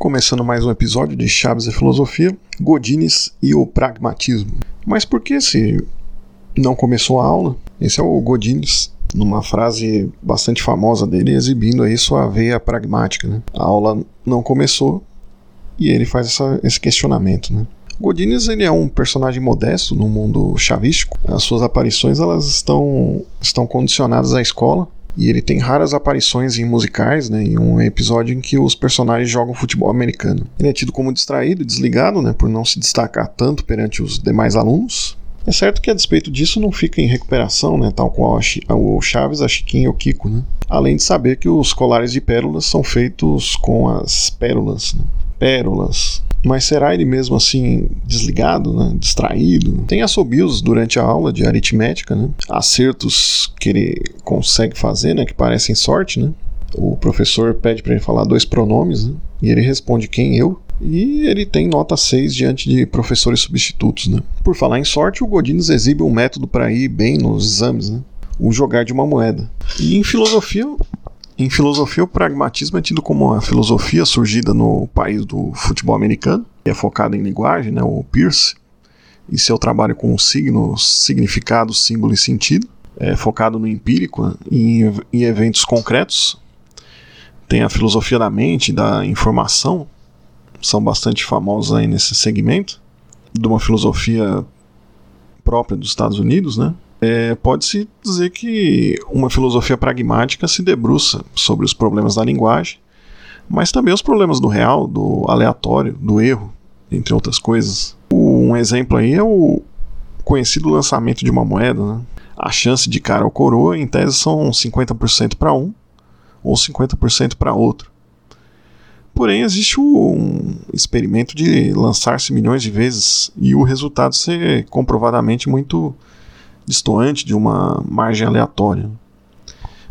Começando mais um episódio de Chaves e Filosofia, Godines e o Pragmatismo. Mas por que se não começou a aula? Esse é o Godines, numa frase bastante famosa dele, exibindo aí sua veia pragmática. Né? A aula não começou e ele faz essa, esse questionamento. Né? Ele é um personagem modesto no mundo chavístico. As suas aparições elas estão, estão condicionadas à escola e ele tem raras aparições em musicais, né, em um episódio em que os personagens jogam futebol americano. Ele é tido como distraído, desligado, né, por não se destacar tanto perante os demais alunos. É certo que a despeito disso não fica em recuperação, né, tal qual o Chaves, a Chiquinha e o Kiko, né? Além de saber que os colares de pérolas são feitos com as pérolas, né? Pérolas, mas será ele mesmo assim desligado, né? distraído? Tem assobios durante a aula de aritmética, né? acertos que ele consegue fazer, né? que parecem sorte. Né? O professor pede para ele falar dois pronomes né? e ele responde quem eu. E ele tem nota 6 diante de professores substitutos. Né? Por falar em sorte, o Godines exibe um método para ir bem nos exames. Né? O jogar de uma moeda. E em filosofia, em filosofia, o pragmatismo é tido como uma filosofia surgida no país do futebol americano, é focada em linguagem, né, o Pierce, e seu trabalho com signos, significado, símbolo e sentido, é focado no empírico e em, em eventos concretos. Tem a filosofia da mente, da informação, são bastante famosos aí nesse segmento, de uma filosofia própria dos Estados Unidos, né? É, pode-se dizer que uma filosofia pragmática se debruça sobre os problemas da linguagem, mas também os problemas do real, do aleatório, do erro, entre outras coisas. Um exemplo aí é o conhecido lançamento de uma moeda. Né? A chance de cara ou coroa, em tese, são 50% para um ou 50% para outro. Porém, existe um experimento de lançar-se milhões de vezes e o resultado ser comprovadamente muito distoante de uma margem aleatória.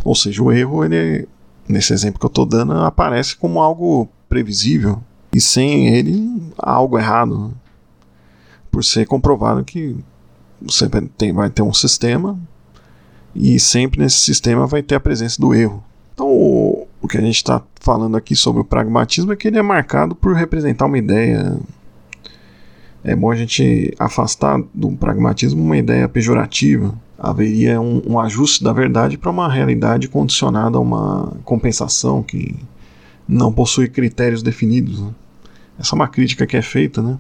Ou seja, o erro, ele, nesse exemplo que eu estou dando, aparece como algo previsível e sem ele algo errado. Por ser comprovado que você tem, vai ter um sistema e sempre nesse sistema vai ter a presença do erro. Então, o, o que a gente está falando aqui sobre o pragmatismo é que ele é marcado por representar uma ideia é bom a gente afastar do pragmatismo uma ideia pejorativa. Haveria um, um ajuste da verdade para uma realidade condicionada a uma compensação que não possui critérios definidos. Né? Essa é uma crítica que é feita né,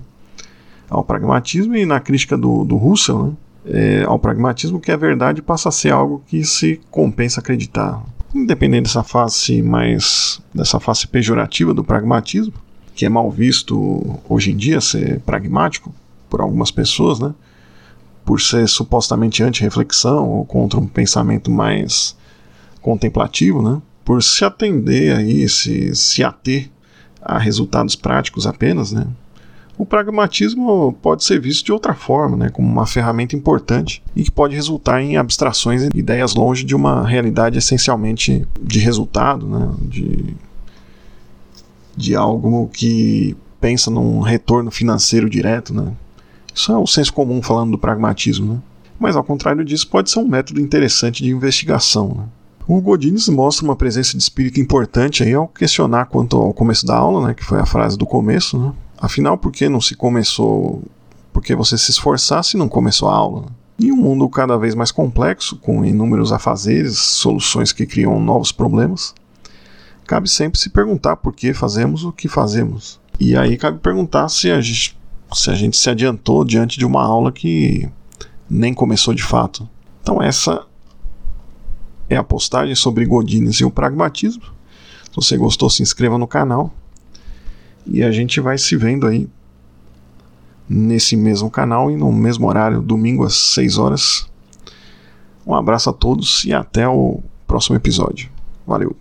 ao pragmatismo e na crítica do, do Russell né, é, ao pragmatismo que a verdade passa a ser algo que se compensa acreditar. Independente dessa face mais dessa face pejorativa do pragmatismo, que é mal visto hoje em dia ser pragmático por algumas pessoas, né? Por ser supostamente anti-reflexão ou contra um pensamento mais contemplativo, né? Por se atender aí, se, se ater a resultados práticos apenas, né? O pragmatismo pode ser visto de outra forma, né, como uma ferramenta importante e que pode resultar em abstrações e ideias longe de uma realidade essencialmente de resultado, né, de de algo que pensa num retorno financeiro direto, né? Isso é o senso comum falando do pragmatismo, né? Mas ao contrário disso, pode ser um método interessante de investigação. Né? O Godines mostra uma presença de espírito importante aí ao questionar quanto ao começo da aula, né, que foi a frase do começo. Né? Afinal, por que não se começou? Por que você se esforçasse e não começou a aula? Em um mundo cada vez mais complexo, com inúmeros afazeres, soluções que criam novos problemas, cabe sempre se perguntar por que fazemos o que fazemos. E aí cabe perguntar se a gente se, a gente se adiantou diante de uma aula que nem começou de fato. Então, essa é a postagem sobre Godines e o pragmatismo. Se você gostou, se inscreva no canal. E a gente vai se vendo aí nesse mesmo canal e no mesmo horário, domingo às 6 horas. Um abraço a todos e até o próximo episódio. Valeu!